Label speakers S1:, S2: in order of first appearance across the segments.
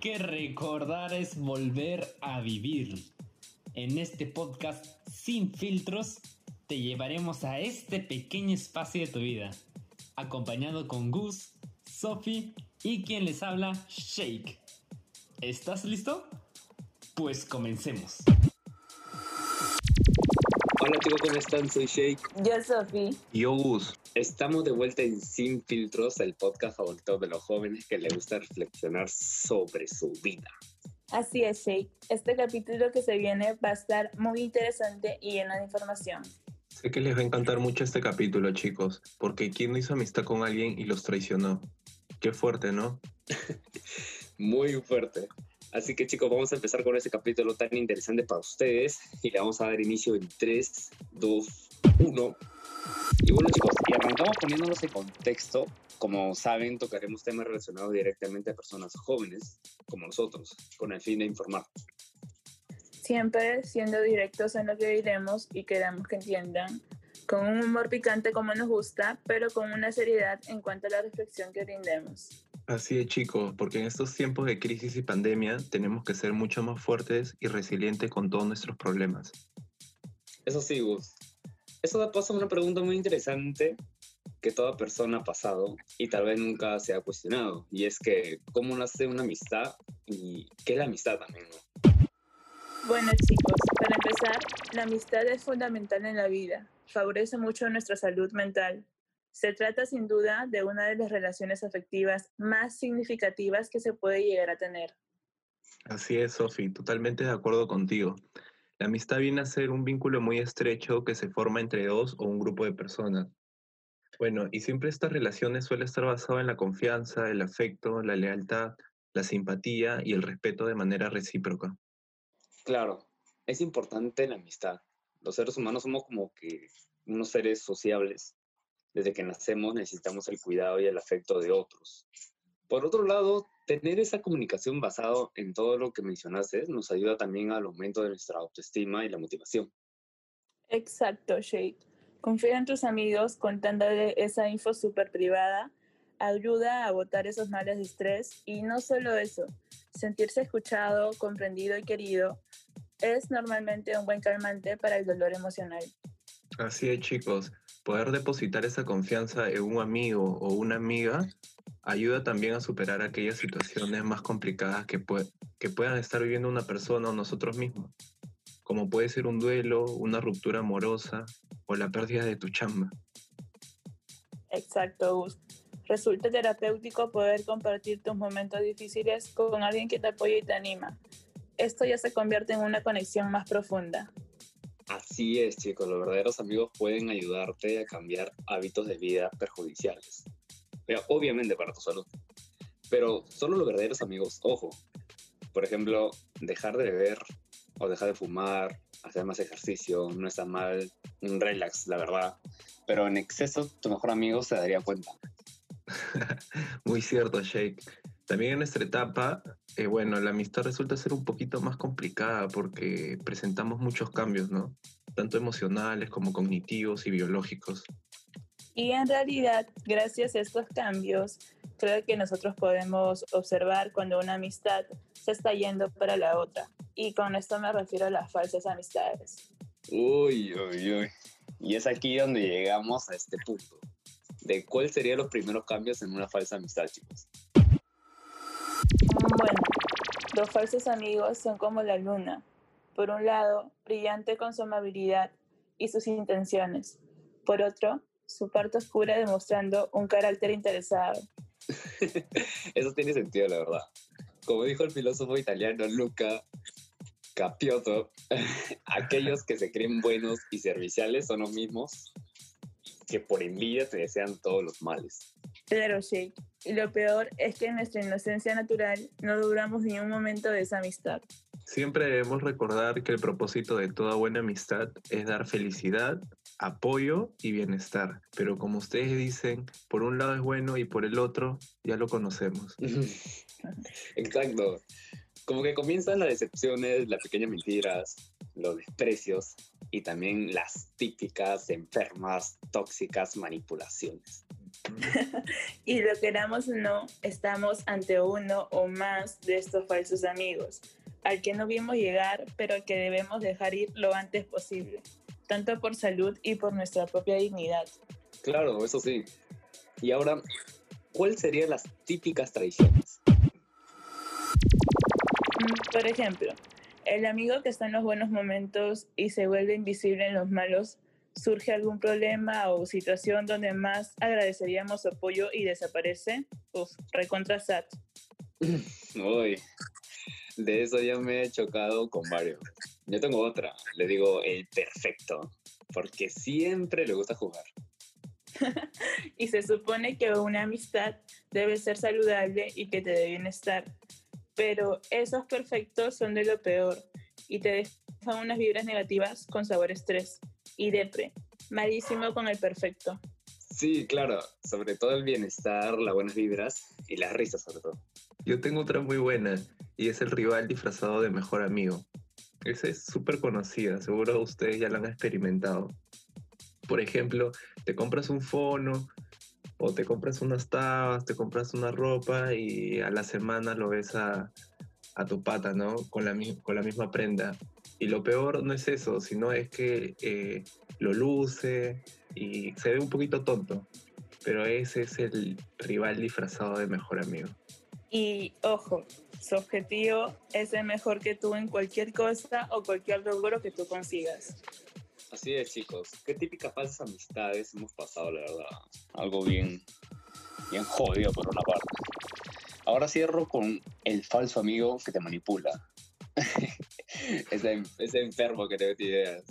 S1: que recordar es volver a vivir. En este podcast sin filtros te llevaremos a este pequeño espacio de tu vida, acompañado con Gus, Sophie y quien les habla, Shake. ¿Estás listo? Pues comencemos.
S2: Hola chicos, ¿cómo están? Soy Shake.
S3: Yo, Sofi.
S4: Yo, Gus.
S2: Estamos de vuelta en Sin Filtros, el podcast favorito de los jóvenes que les gusta reflexionar sobre su vida.
S3: Así es, Shake. Este capítulo que se viene va a estar muy interesante y lleno de información.
S4: Sé que les va a encantar mucho este capítulo, chicos, porque ¿quién no hizo amistad con alguien y los traicionó? Qué fuerte, ¿no?
S2: muy fuerte. Así que chicos, vamos a empezar con este capítulo tan interesante para ustedes y le vamos a dar inicio en 3, 2, 1. Y bueno chicos, y arrancamos poniéndonos en contexto. Como saben, tocaremos temas relacionados directamente a personas jóvenes como nosotros, con el fin de informar.
S3: Siempre siendo directos en lo que diremos y queremos que entiendan, con un humor picante como nos gusta, pero con una seriedad en cuanto a la reflexión que brindemos.
S4: Así es, chicos, porque en estos tiempos de crisis y pandemia tenemos que ser mucho más fuertes y resilientes con todos nuestros problemas.
S2: Eso sí, Gus. Eso da paso a una pregunta muy interesante que toda persona ha pasado y tal vez nunca se ha cuestionado. Y es que, ¿cómo nace una amistad y qué es la amistad también, no?
S3: Bueno, chicos, para empezar, la amistad es fundamental en la vida. Favorece mucho nuestra salud mental, se trata sin duda de una de las relaciones afectivas más significativas que se puede llegar a tener.
S4: Así es, Sofi, totalmente de acuerdo contigo. La amistad viene a ser un vínculo muy estrecho que se forma entre dos o un grupo de personas. Bueno, y siempre estas relaciones suelen estar basadas en la confianza, el afecto, la lealtad, la simpatía y el respeto de manera recíproca.
S2: Claro, es importante la amistad. Los seres humanos somos como que unos seres sociables desde que nacemos necesitamos el cuidado y el afecto de otros. Por otro lado, tener esa comunicación basado en todo lo que mencionaste nos ayuda también al aumento de nuestra autoestima y la motivación.
S3: Exacto, Shade. Confía en tus amigos contándole esa info súper privada, ayuda a botar esos males de estrés y no solo eso, sentirse escuchado, comprendido y querido es normalmente un buen calmante para el dolor emocional.
S4: Así es, chicos poder depositar esa confianza en un amigo o una amiga ayuda también a superar aquellas situaciones más complicadas que, que puedan estar viviendo una persona o nosotros mismos, como puede ser un duelo, una ruptura amorosa o la pérdida de tu chamba.
S3: Exacto, Gus. Resulta terapéutico poder compartir tus momentos difíciles con alguien que te apoya y te anima. Esto ya se convierte en una conexión más profunda.
S2: Así es, chicos, los verdaderos amigos pueden ayudarte a cambiar hábitos de vida perjudiciales. Obviamente para tu salud. Pero solo los verdaderos amigos, ojo. Por ejemplo, dejar de beber o dejar de fumar, hacer más ejercicio, no está mal, un relax, la verdad. Pero en exceso, tu mejor amigo se daría cuenta.
S4: Muy cierto, Shake. También en nuestra etapa, eh, bueno, la amistad resulta ser un poquito más complicada porque presentamos muchos cambios, ¿no? Tanto emocionales como cognitivos y biológicos.
S3: Y en realidad, gracias a estos cambios, creo que nosotros podemos observar cuando una amistad se está yendo para la otra. Y con esto me refiero a las falsas amistades.
S2: Uy, uy, uy. Y es aquí donde llegamos a este punto. De cuál serían los primeros cambios en una falsa amistad, chicos.
S3: Bueno, los falsos amigos son como la luna. Por un lado, brillante con su amabilidad y sus intenciones. Por otro, su parte oscura demostrando un carácter interesado.
S2: Eso tiene sentido, la verdad. Como dijo el filósofo italiano Luca Capiotto, aquellos que se creen buenos y serviciales son los mismos que por envidia te desean todos los males.
S3: Claro, sí. Y lo peor es que en nuestra inocencia natural no duramos ni un momento de esa amistad.
S4: Siempre debemos recordar que el propósito de toda buena amistad es dar felicidad, apoyo y bienestar. Pero como ustedes dicen, por un lado es bueno y por el otro ya lo conocemos.
S2: Exacto. Como que comienzan las decepciones, las pequeñas mentiras, los desprecios y también las típicas enfermas, tóxicas manipulaciones.
S3: y lo queramos o no, estamos ante uno o más de estos falsos amigos, al que no vimos llegar, pero al que debemos dejar ir lo antes posible, tanto por salud y por nuestra propia dignidad.
S2: Claro, eso sí. Y ahora, ¿cuáles serían las típicas traiciones?
S3: Mm, Por ejemplo, el amigo que está en los buenos momentos y se vuelve invisible en los malos, surge algún problema o situación donde más agradeceríamos su apoyo y desaparece, uf, recontra sat.
S2: Uy, de eso ya me he chocado con varios. Yo tengo otra, le digo el perfecto, porque siempre le gusta jugar.
S3: Y se supone que una amistad debe ser saludable y que te dé bienestar. Pero esos perfectos son de lo peor y te dejan unas vibras negativas con sabor estrés y depre. Malísimo con el perfecto.
S2: Sí, claro, sobre todo el bienestar, las buenas vibras y las risas sobre todo.
S4: Yo tengo otra muy buena y es el rival disfrazado de mejor amigo. Esa es súper conocida, seguro ustedes ya la han experimentado. Por ejemplo, te compras un fono o te compras unas tabas, te compras una ropa y a la semana lo ves a, a tu pata, ¿no? Con la, con la misma prenda. Y lo peor no es eso, sino es que eh, lo luce y se ve un poquito tonto. Pero ese es el rival disfrazado de mejor amigo.
S3: Y ojo, su objetivo es ser mejor que tú en cualquier cosa o cualquier logro que tú consigas.
S2: Así es, chicos. Qué típicas falsas amistades hemos pasado, la verdad. Algo bien, bien jodido por una parte. Ahora cierro con el falso amigo que te manipula. ese, ese enfermo que te mete ideas.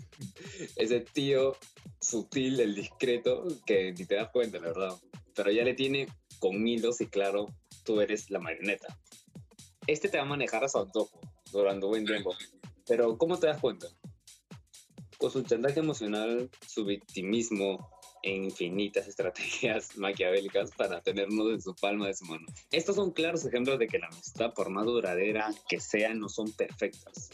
S2: Ese tío sutil, el discreto, que ni te das cuenta, la verdad. Pero ya le tiene con hilos y claro, tú eres la marioneta. Este te va a manejar a su antojo durante buen tiempo. Pero ¿cómo te das cuenta? Con su chantaje emocional, su victimismo e infinitas estrategias maquiavélicas para tenernos en su palma de su mano. Estos son claros ejemplos de que la amistad, por más duradera que sea, no son perfectas.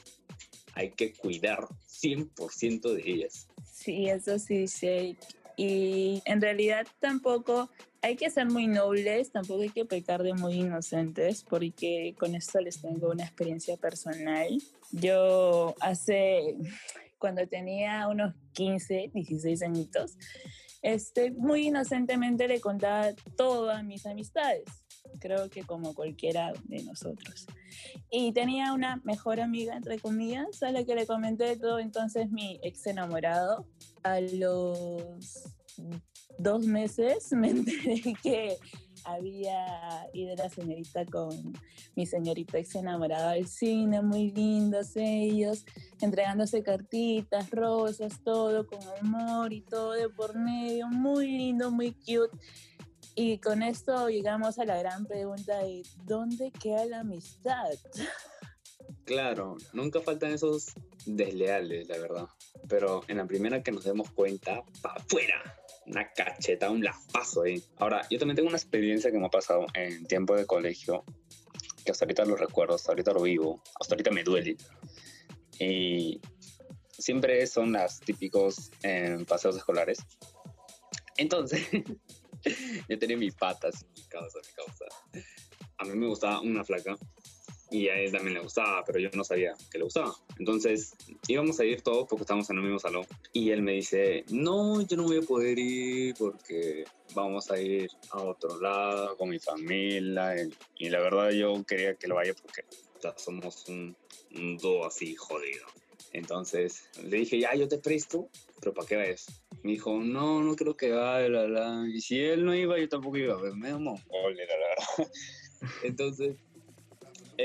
S2: Hay que cuidar 100% de ellas.
S3: Sí, eso sí, sí. Y en realidad tampoco hay que ser muy nobles, tampoco hay que pecar de muy inocentes, porque con esto les tengo una experiencia personal. Yo hace, cuando tenía unos 15, 16 añitos, este, muy inocentemente le contaba todo a mis amistades, creo que como cualquiera de nosotros. Y tenía una mejor amiga, entre comillas, a la que le comenté todo, entonces mi ex enamorado. A los dos meses me enteré que había ido la señorita con mi señorita ex enamorado al cine, muy lindos ellos, entregándose cartitas, rosas, todo con amor y todo de por medio, muy lindo, muy cute. Y con esto llegamos a la gran pregunta de ¿dónde queda la amistad?
S2: Claro, nunca faltan esos desleales, la verdad. Pero en la primera que nos demos cuenta, ¡pa' afuera! Una cacheta, un lapazo ahí. Ahora, yo también tengo una experiencia que me ha pasado en tiempo de colegio, que hasta ahorita lo recuerdo, hasta ahorita lo vivo, hasta ahorita me duele. Y siempre son las típicos eh, paseos escolares. Entonces, yo tenía mi pata, así, mi causa, mi causa. A mí me gustaba una flaca y a él también le gustaba, pero yo no sabía que le gustaba. Entonces íbamos a ir todos porque estábamos en el mismo salón. Y él me dice, no, yo no voy a poder ir porque vamos a ir a otro lado con mi familia. Y, la verdad yo quería que lo vaya porque somos un, un dúo así jodido. Entonces le dije, ya, yo te presto, pero ¿para qué vayas? Me dijo, no, no creo que vaya, la, la. Y si él no iba, yo tampoco iba. Pues, me mongol, la verdad. Entonces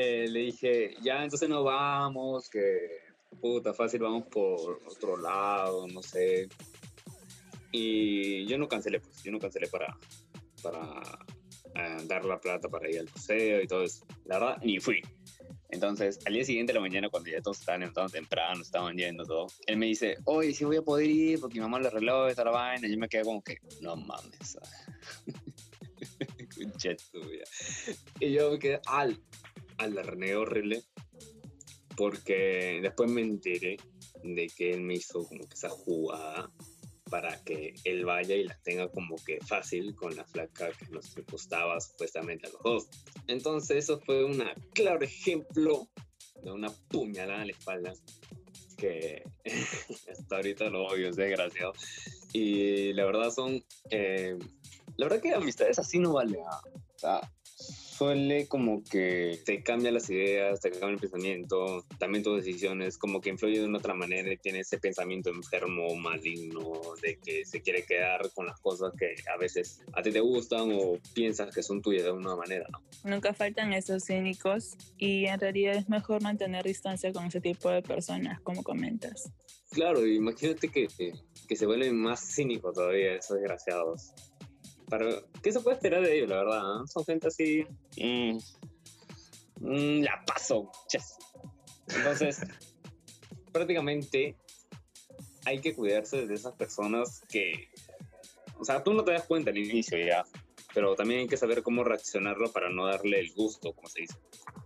S2: eh, le dije, ya, entonces no vamos, que puta, fácil, vamos por otro lado, no sé. Y yo no cancelé, pues, yo no cancelé para, para eh, dar la plata para ir al museo y todo eso. La verdad, ni fui. Entonces, al día siguiente de la mañana, cuando ya todos estaban entrando temprano, estaban yendo todo, él me dice, oye, sí voy a poder ir porque mi mamá le arregló esta la vaina. Y yo me quedé como que, no mames. Concha tuya. Y yo me quedé al, renegué horrible porque después me enteré de que él me hizo como que esa jugada para que él vaya y la tenga como que fácil con la flaca que nos gustaba supuestamente a los dos. Entonces eso fue un claro ejemplo de una puñalada en la espalda que hasta ahorita lo odio, es desgraciado. Y la verdad son, eh, la verdad que amistades así no vale. O sea, suele como que te cambia las ideas, te cambia el pensamiento, también tus decisiones, como que influye de una otra manera y tiene ese pensamiento enfermo, maligno, de que se quiere quedar con las cosas que a veces a ti te gustan o piensas que son tuyas de alguna manera, ¿no?
S3: Nunca faltan esos cínicos y en realidad es mejor mantener distancia con ese tipo de personas, como comentas.
S2: Claro, imagínate que, que se vuelven más cínicos todavía esos desgraciados. ¿Qué se puede esperar de ellos, la verdad? ¿ah? Son gente así. Mm, mm, la paso. Entonces, prácticamente hay que cuidarse de esas personas que. O sea, tú no te das cuenta al inicio ya, pero también hay que saber cómo reaccionarlo para no darle el gusto, como se dice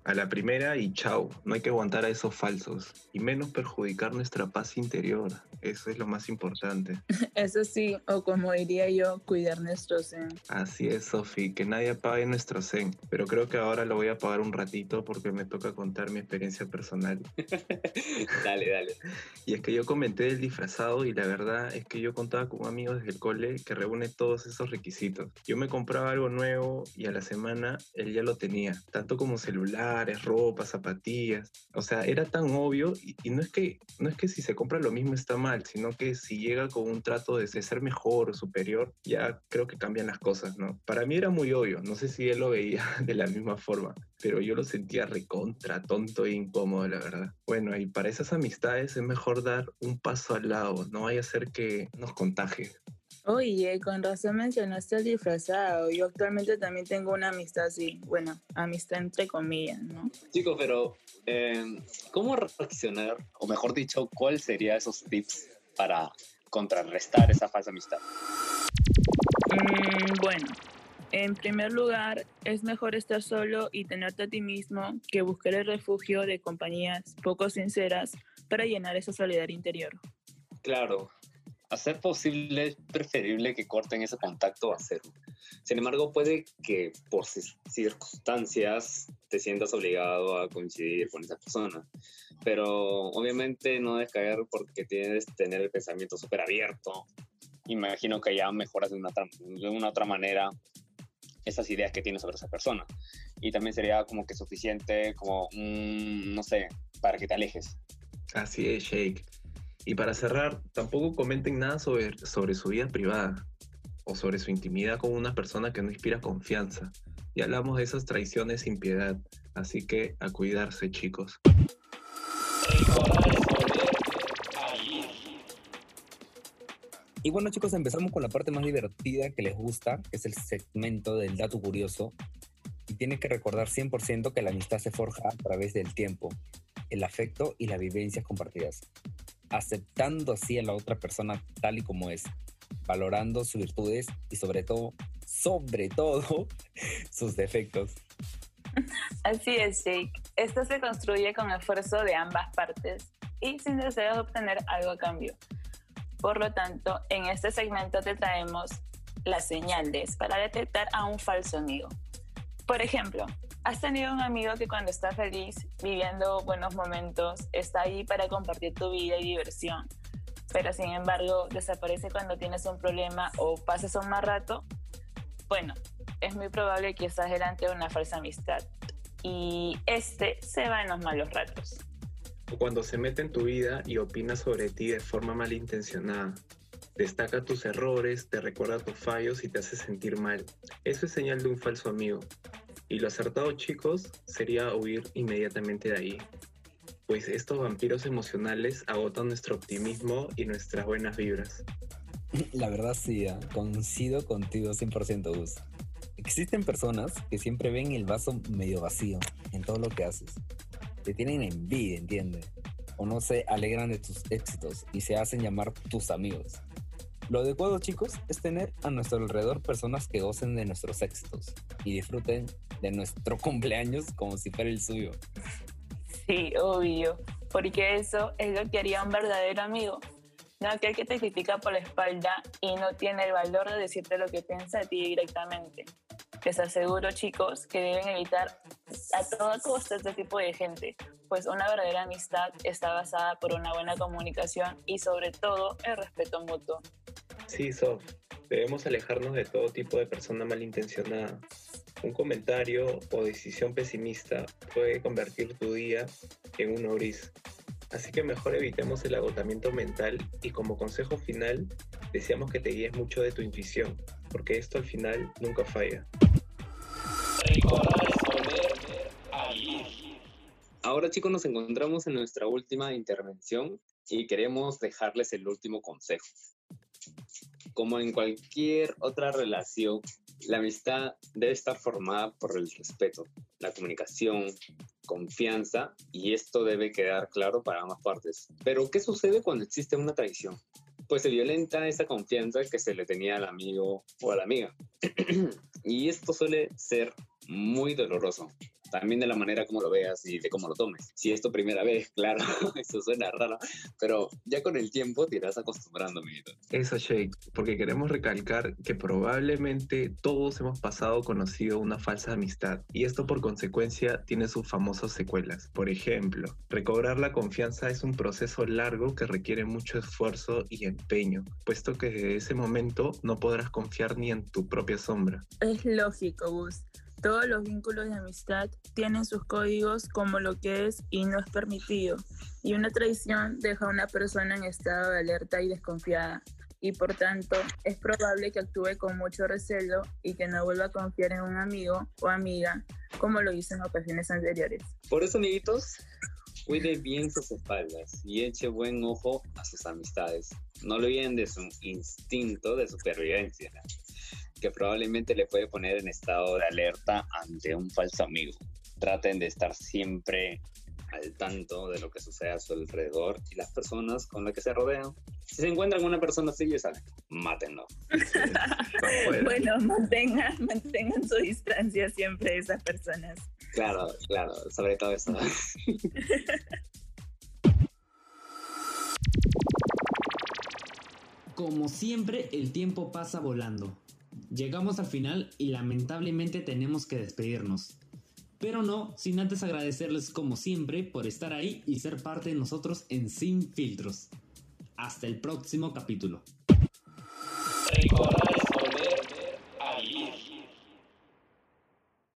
S4: a la primera y chao. No hay que aguantar a esos falsos y menos perjudicar nuestra paz interior. Eso es lo más importante.
S3: Eso sí, o como diría yo, cuidar nuestro zen.
S4: Así es, Sofi, que nadie apague nuestro zen. Pero creo que ahora lo voy a apagar un ratito porque me toca contar mi experiencia personal.
S2: dale, dale.
S4: Y es que yo comenté el disfrazado y la verdad es que yo contaba con un amigo desde el cole que reúne todos esos requisitos. Yo me compraba algo nuevo y a la semana él ya lo tenía, tanto como celular ropa, zapatillas. O sea, era tan obvio y, no, es que, no es que si se compra lo mismo está mal, sino que si llega con un trato de, ser mejor o superior, ya creo que cambian las cosas, ¿no? Para mí era muy obvio, no sé si él lo veía de la misma forma, pero yo lo sentía recontra, tonto e incómodo, la verdad. Bueno, y para esas amistades es mejor dar un paso al lado, no vaya a ser que nos contagie.
S3: Oye, con razón mencionaste el disfrazado. Yo actualmente también tengo una amistad así. Bueno, amistad entre comillas, ¿no?
S2: Chicos, pero em, ¿cómo reaccionar? O mejor dicho, ¿cuáles serían esos tips para contrarrestar esa falsa amistad?
S3: Mm, bueno, en primer lugar, es mejor estar solo y tenerte a ti mismo que buscar el refugio de compañías poco sinceras para llenar esa soledad interior.
S2: Claro, hacer posible es preferible que corten ese contacto a cero. Sin embargo, puede que por circunstancias te sientas obligado a coincidir con esa persona. Pero obviamente no debes caer porque tienes que tener el pensamiento súper abierto. Imagino que ya mejoras de una, de una otra manera esas ideas que tienes sobre esa persona. Y también sería como que suficiente, como, no sé, para que te alejes.
S4: Así es, Shake. Y para cerrar, tampoco comenten nada sobre, sobre su vida privada o sobre su intimidad con una persona que no inspira confianza. Y hablamos de esas traiciones sin piedad, así que a cuidarse chicos.
S1: Y bueno chicos, empezamos con la parte más divertida que les gusta, que es el segmento del dato curioso. Y tienen que recordar 100% que la amistad se forja a través del tiempo, el afecto y las vivencias compartidas aceptando así a la otra persona tal y como es, valorando sus virtudes y sobre todo, sobre todo, sus defectos.
S3: Así es, Jake. Esto se construye con esfuerzo de ambas partes y sin deseo de obtener algo a cambio. Por lo tanto, en este segmento te traemos las señales para detectar a un falso amigo. Por ejemplo, ¿Has tenido un amigo que cuando está feliz, viviendo buenos momentos, está ahí para compartir tu vida y diversión, pero sin embargo desaparece cuando tienes un problema o pasas un mal rato? Bueno, es muy probable que estás delante de una falsa amistad y este se va en los malos ratos.
S4: Cuando se mete en tu vida y opina sobre ti de forma malintencionada. Destaca tus errores, te recuerda tus fallos y te hace sentir mal. Eso es señal de un falso amigo. Y lo acertado, chicos, sería huir inmediatamente de ahí, pues estos vampiros emocionales agotan nuestro optimismo y nuestras buenas vibras.
S1: La verdad sí, ¿eh? coincido contigo 100% Gus. Existen personas que siempre ven el vaso medio vacío en todo lo que haces. Te tienen envidia, ¿entiendes? O no se alegran de tus éxitos y se hacen llamar tus amigos. Lo adecuado, chicos, es tener a nuestro alrededor personas que gocen de nuestros éxitos y disfruten de nuestro cumpleaños como si fuera el suyo.
S3: Sí, obvio, porque eso es lo que haría un verdadero amigo. No aquel que te critica por la espalda y no tiene el valor de decirte lo que piensa de ti directamente. Les aseguro, chicos, que deben evitar a toda costa este tipo de gente, pues una verdadera amistad está basada por una buena comunicación y sobre todo el respeto mutuo.
S4: Sí, Sof, debemos alejarnos de todo tipo de persona malintencionada. Un comentario o decisión pesimista puede convertir tu día en un gris. Así que mejor evitemos el agotamiento mental y como consejo final, deseamos que te guíes mucho de tu intuición, porque esto al final nunca falla.
S2: Ahora chicos nos encontramos en nuestra última intervención y queremos dejarles el último consejo. Como en cualquier otra relación, la amistad debe estar formada por el respeto, la comunicación, confianza y esto debe quedar claro para ambas partes. Pero ¿qué sucede cuando existe una traición? Pues se violenta esa confianza que se le tenía al amigo o a la amiga. y esto suele ser muy doloroso también de la manera como lo veas y de cómo lo tomes. Si es tu primera vez, claro, eso suena raro, pero ya con el tiempo te irás acostumbrando, amiguito.
S4: Eso, Shake, porque queremos recalcar que probablemente todos hemos pasado conocido una falsa amistad y esto por consecuencia tiene sus famosas secuelas. Por ejemplo, recobrar la confianza es un proceso largo que requiere mucho esfuerzo y empeño, puesto que desde ese momento no podrás confiar ni en tu propia sombra.
S3: Es lógico, Gus. Todos los vínculos de amistad tienen sus códigos como lo que es y no es permitido, y una traición deja a una persona en estado de alerta y desconfiada, y por tanto es probable que actúe con mucho recelo y que no vuelva a confiar en un amigo o amiga como lo hizo en ocasiones anteriores.
S2: Por eso, amiguitos, cuide bien sus espaldas y eche buen ojo a sus amistades. No olviden de su instinto de supervivencia que probablemente le puede poner en estado de alerta ante un falso amigo. Traten de estar siempre al tanto de lo que sucede a su alrededor y las personas con las que se rodean. Si se encuentran una persona así, ya saben, mátenlo.
S3: bueno, mantengan, mantengan su distancia siempre de esas personas.
S2: Claro, claro, sobre todo eso.
S1: Como siempre, el tiempo pasa volando. Llegamos al final y lamentablemente tenemos que despedirnos. Pero no, sin antes agradecerles como siempre por estar ahí y ser parte de nosotros en Sin Filtros. Hasta el próximo capítulo.